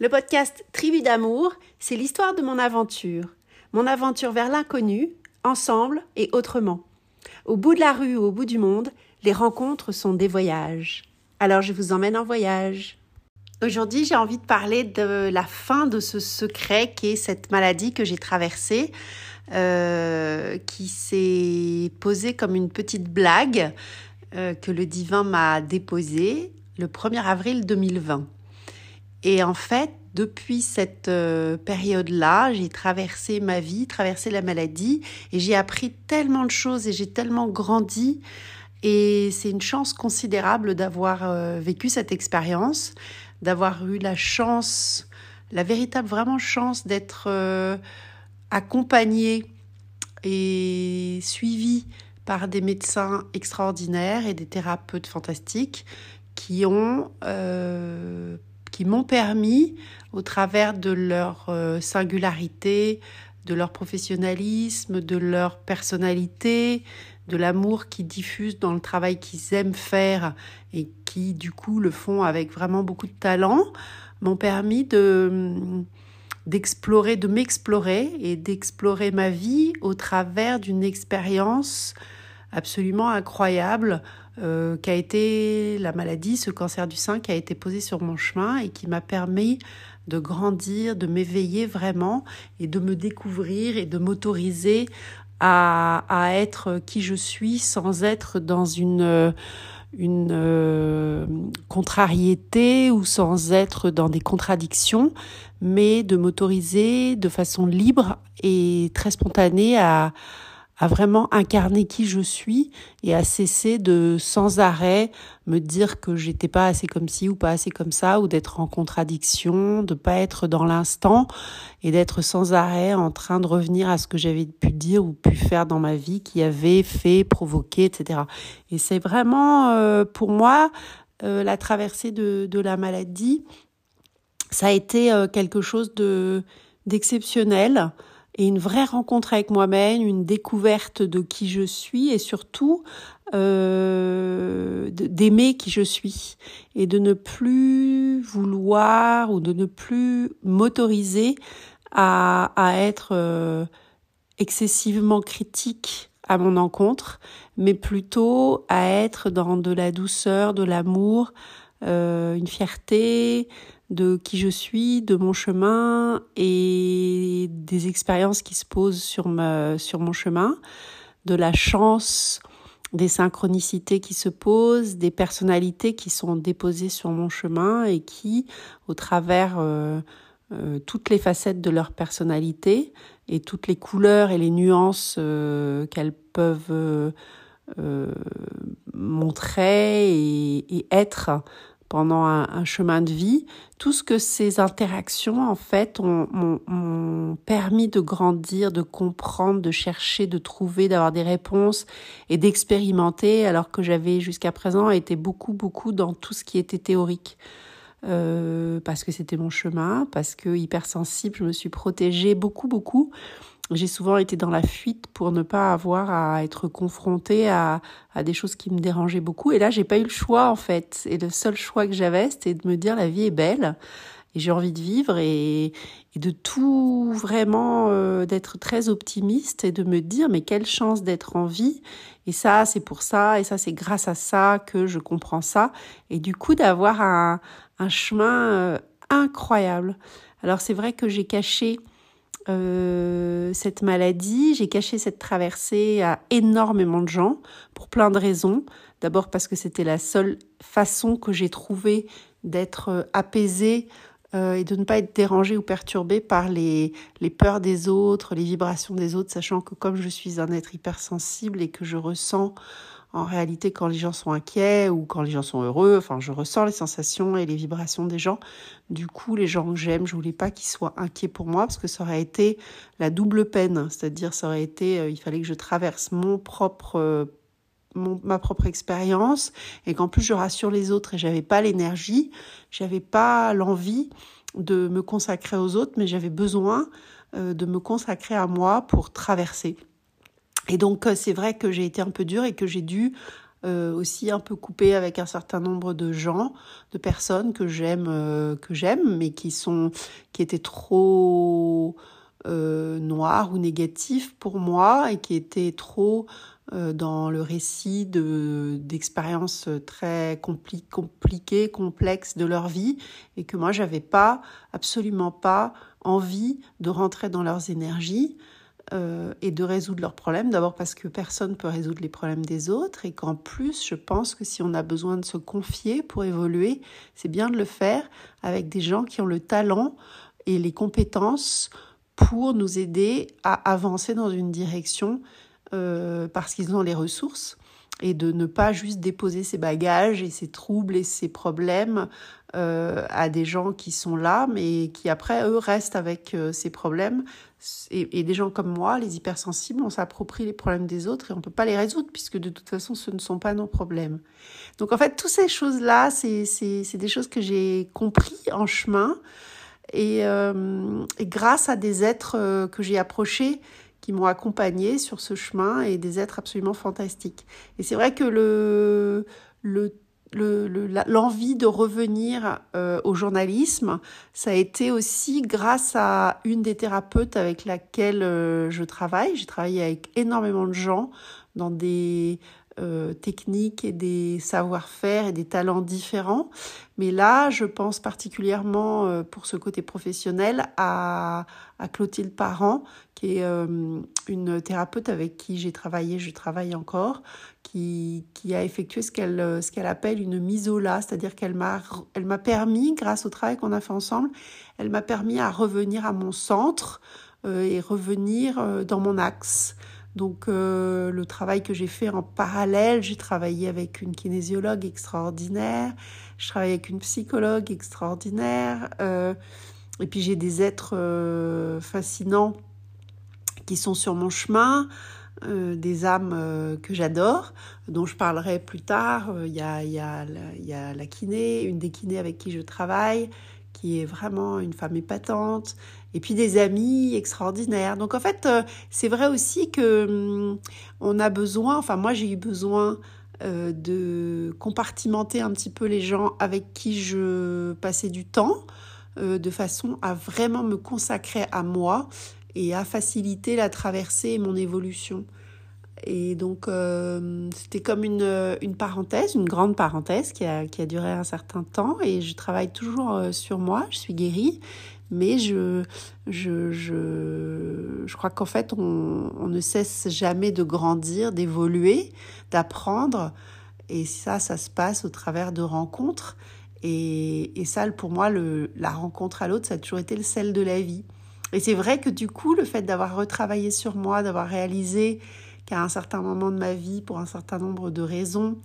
Le podcast Tribu d'amour, c'est l'histoire de mon aventure. Mon aventure vers l'inconnu, ensemble et autrement. Au bout de la rue ou au bout du monde, les rencontres sont des voyages. Alors je vous emmène en voyage. Aujourd'hui, j'ai envie de parler de la fin de ce secret qui est cette maladie que j'ai traversée, euh, qui s'est posée comme une petite blague euh, que le divin m'a déposée le 1er avril 2020. Et en fait, depuis cette euh, période-là, j'ai traversé ma vie, traversé la maladie, et j'ai appris tellement de choses et j'ai tellement grandi. Et c'est une chance considérable d'avoir euh, vécu cette expérience, d'avoir eu la chance, la véritable vraiment chance d'être euh, accompagnée et suivie par des médecins extraordinaires et des thérapeutes fantastiques qui ont qui m'ont permis, au travers de leur euh, singularité, de leur professionnalisme, de leur personnalité, de l'amour qu'ils diffusent dans le travail qu'ils aiment faire et qui du coup le font avec vraiment beaucoup de talent, m'ont permis de d'explorer, de m'explorer et d'explorer ma vie au travers d'une expérience absolument incroyable euh, qu'a été la maladie, ce cancer du sein qui a été posé sur mon chemin et qui m'a permis de grandir, de m'éveiller vraiment et de me découvrir et de m'autoriser à, à, être qui je suis sans être dans une, une euh, contrariété ou sans être dans des contradictions, mais de m'autoriser de façon libre et très spontanée à, à vraiment incarner qui je suis et à cesser de sans arrêt me dire que j'étais pas assez comme ci ou pas assez comme ça ou d'être en contradiction, de pas être dans l'instant et d'être sans arrêt en train de revenir à ce que j'avais pu dire ou pu faire dans ma vie qui avait fait, provoqué, etc. Et c'est vraiment euh, pour moi euh, la traversée de, de la maladie, ça a été euh, quelque chose de d'exceptionnel et une vraie rencontre avec moi-même, une découverte de qui je suis et surtout euh, d'aimer qui je suis et de ne plus vouloir ou de ne plus m'autoriser à, à être euh, excessivement critique à mon encontre, mais plutôt à être dans de la douceur, de l'amour, euh, une fierté, de qui je suis, de mon chemin et des expériences qui se posent sur, ma, sur mon chemin, de la chance, des synchronicités qui se posent, des personnalités qui sont déposées sur mon chemin et qui, au travers euh, euh, toutes les facettes de leur personnalité et toutes les couleurs et les nuances euh, qu'elles peuvent montrer et, et être, pendant un, chemin de vie, tout ce que ces interactions, en fait, ont, permis de grandir, de comprendre, de chercher, de trouver, d'avoir des réponses et d'expérimenter, alors que j'avais jusqu'à présent été beaucoup, beaucoup dans tout ce qui était théorique. Euh, parce que c'était mon chemin, parce que hypersensible, je me suis protégée beaucoup, beaucoup j'ai souvent été dans la fuite pour ne pas avoir à être confrontée à, à des choses qui me dérangeaient beaucoup. Et là, j'ai pas eu le choix en fait. Et le seul choix que j'avais, c'était de me dire la vie est belle et j'ai envie de vivre et, et de tout vraiment euh, d'être très optimiste et de me dire mais quelle chance d'être en vie et ça c'est pour ça et ça c'est grâce à ça que je comprends ça et du coup d'avoir un, un chemin euh, incroyable. Alors c'est vrai que j'ai caché euh, cette maladie, j'ai caché cette traversée à énormément de gens pour plein de raisons. D'abord parce que c'était la seule façon que j'ai trouvé d'être euh, apaisée euh, et de ne pas être dérangée ou perturbée par les peurs des autres, les vibrations des autres, sachant que comme je suis un être hypersensible et que je ressens en réalité, quand les gens sont inquiets ou quand les gens sont heureux, enfin, je ressens les sensations et les vibrations des gens. Du coup, les gens que j'aime, je voulais pas qu'ils soient inquiets pour moi parce que ça aurait été la double peine. C'est-à-dire, ça aurait été, euh, il fallait que je traverse mon propre, euh, ma propre expérience et qu'en plus je rassure les autres et j'avais pas l'énergie, j'avais pas l'envie de me consacrer aux autres, mais j'avais besoin euh, de me consacrer à moi pour traverser. Et donc euh, c'est vrai que j'ai été un peu dure et que j'ai dû aussi un peu coupée avec un certain nombre de gens, de personnes que j'aime, que j'aime, mais qui sont, qui étaient trop noires ou négatives pour moi et qui étaient trop dans le récit de d'expériences très compliquées, complexes de leur vie et que moi j'avais pas absolument pas envie de rentrer dans leurs énergies euh, et de résoudre leurs problèmes. D'abord parce que personne ne peut résoudre les problèmes des autres et qu'en plus, je pense que si on a besoin de se confier pour évoluer, c'est bien de le faire avec des gens qui ont le talent et les compétences pour nous aider à avancer dans une direction euh, parce qu'ils ont les ressources et de ne pas juste déposer ses bagages et ses troubles et ses problèmes euh, à des gens qui sont là, mais qui après, eux, restent avec euh, ces problèmes. Et, des gens comme moi, les hypersensibles, on s'approprie les problèmes des autres et on ne peut pas les résoudre puisque de toute façon, ce ne sont pas nos problèmes. Donc en fait, toutes ces choses-là, c'est des choses que j'ai compris en chemin et, euh, et, grâce à des êtres que j'ai approchés qui m'ont accompagné sur ce chemin et des êtres absolument fantastiques. Et c'est vrai que le, le l'envie de revenir euh, au journalisme, ça a été aussi grâce à une des thérapeutes avec laquelle euh, je travaille. J'ai travaillé avec énormément de gens dans des euh, techniques et des savoir-faire et des talents différents. Mais là, je pense particulièrement euh, pour ce côté professionnel à, Clotilde Parent, qui est euh, une thérapeute avec qui j'ai travaillé, je travaille encore, qui, a effectué ce qu'elle appelle une là, c'est-à-dire qu'elle m'a elle m'a permis, grâce au travail qu'on a fait ensemble, elle m'a permis à revenir à mon centre et revenir dans mon axe. Donc euh, le travail que j'ai fait en parallèle, j'ai travaillé avec une kinésiologue extraordinaire, je travaille avec une psychologue extraordinaire, euh, et puis j'ai des êtres euh, fascinants qui sont sur mon chemin, des âmes que j'adore, dont je parlerai plus tard. Il y, a, y, a, y a la kiné, une des kinés avec qui je travaille, qui est vraiment une femme épatante et puis des amis extraordinaires. Donc en fait, euh, c'est vrai aussi que hum, on a besoin, enfin moi j'ai eu besoin euh, de compartimenter un petit peu les gens avec qui je passais du temps, euh, de façon à vraiment me consacrer à moi et à faciliter la traversée et mon évolution. Et donc, c'était comme une, une, parenthèse, une grande parenthèse qui a, qui a duré un certain temps. Et je travaille toujours sur moi, je suis guérie mais je, je, je, je crois qu'en fait, on, on, ne cesse jamais de grandir, d'évoluer, d'apprendre. Et ça, ça se passe au travers de rencontres. Et, et ça, pour moi, le, la rencontre à l'autre, ça a toujours été le sel de la vie. Et c'est vrai que du coup, le fait d'avoir retravaillé sur moi, d'avoir réalisé qu'à un certain moment de ma vie, pour un certain nombre de raisons,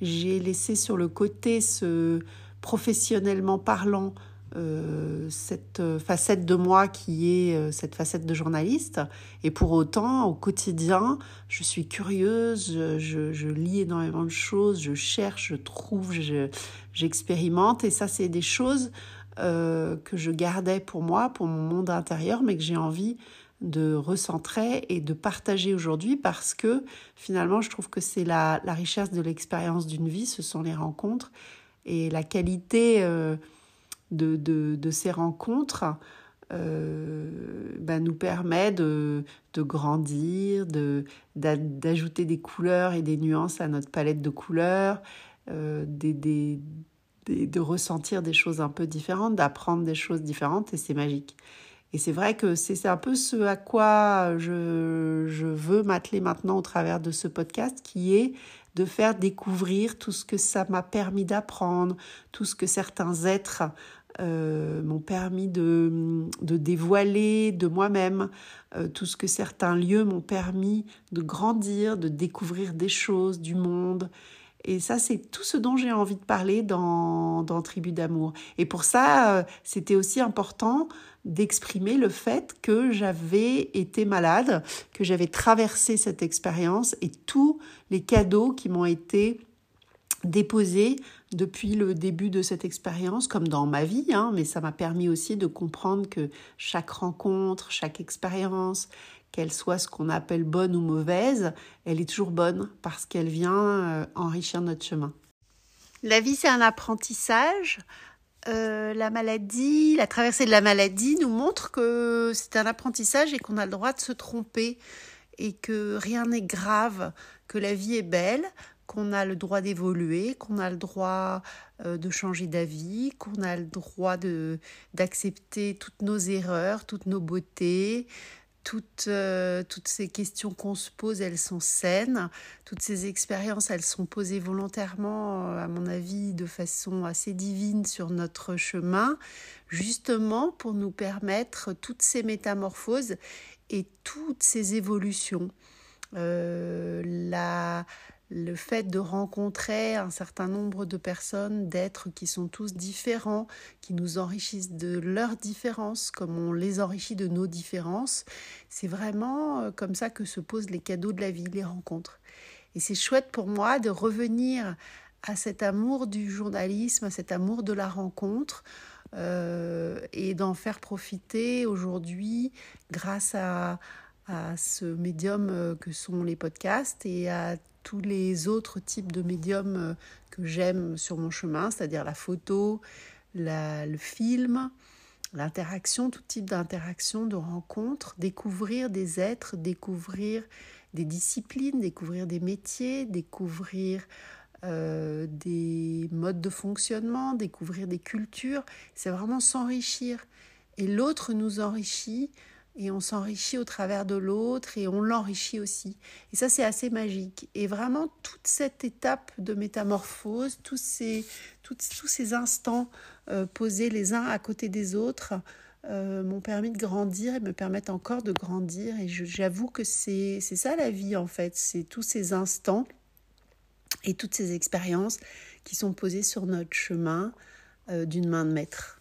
j'ai laissé sur le côté ce professionnellement parlant, euh, cette facette de moi qui est euh, cette facette de journaliste. Et pour autant, au quotidien, je suis curieuse, je, lis énormément de choses, je cherche, je trouve, j'expérimente. et ça, c'est des choses euh, que je gardais pour moi, pour mon monde intérieur, mais que j'ai envie de recentrer et de partager aujourd'hui parce que finalement, je trouve que c'est la, la richesse de l'expérience d'une vie, ce sont les rencontres et la qualité de, de, ces rencontres euh, ben, nous permet de, de grandir, de, d'ajouter des couleurs et des nuances à notre palette de couleurs, euh, des, de ressentir des choses un peu différentes, d'apprendre des choses différentes, et c'est magique. Et c'est vrai que c'est un peu ce à quoi je, veux m'atteler maintenant au travers de ce podcast, qui est de faire découvrir tout ce que ça m'a permis d'apprendre, tout ce que certains êtres euh, m'ont permis de, de, dévoiler de moi-même, euh, tout ce que certains lieux m'ont permis de grandir, de découvrir des choses, du monde. Et ça, c'est tout ce dont j'ai envie de parler dans, dans Tribu d'amour. Et pour ça, euh, c'était aussi important d'exprimer le fait que j'avais été malade, que j'avais traversé cette expérience et tous les cadeaux qui m'ont été déposés depuis le début de cette expérience, comme dans ma vie, hein, mais ça m'a permis aussi de comprendre que chaque rencontre, chaque expérience, qu'elle soit ce qu'on appelle bonne ou mauvaise, elle est toujours bonne parce qu'elle vient enrichir notre chemin. La vie, c'est un apprentissage. la maladie, la traversée de la maladie nous montre que c'est un apprentissage et qu'on a le droit de se tromper et que rien n'est grave, que la vie est belle, qu'on a le droit d'évoluer, qu'on a le droit euh, de changer d'avis, qu'on a le droit d'accepter toutes nos erreurs, toutes nos beautés, toutes, euh, toutes ces questions qu'on se pose, elles sont saines. Toutes ces expériences, elles sont posées volontairement, euh, à mon avis, de façon assez divine sur notre chemin, justement pour nous permettre toutes ces métamorphoses et toutes ces évolutions. la, le fait de rencontrer un certain nombre de personnes, d'êtres qui sont tous différents, qui nous enrichissent de leurs différences, comme on les enrichit de nos différences, c'est vraiment euh, comme ça que se posent les cadeaux de la vie, les rencontres. Et c'est chouette pour moi de revenir à cet amour du journalisme, à cet amour de la rencontre, euh, et d'en faire profiter aujourd'hui grâce à, à ce médium euh, que sont les podcasts et à tous les autres types de médiums euh, que j'aime sur mon chemin, c'est-à-dire la photo, le film, l'interaction, tout type d'interaction, de rencontre, découvrir des êtres, découvrir des disciplines, découvrir des métiers, découvrir euh, des modes de fonctionnement, découvrir des cultures. C'est vraiment s'enrichir. Et l'autre nous enrichit et on s'enrichit au travers de l'autre et on l'enrichit aussi. Et ça, c'est assez magique. Et vraiment, toute cette étape de métamorphose, tous ces, tous ces instants euh, posés les uns à côté des autres, euh, m'ont permis de grandir et me permettent encore de grandir. Et j'avoue que c'est ça la vie, en fait. C'est tous ces instants et toutes ces expériences qui sont posées sur notre chemin euh, d'une main de maître.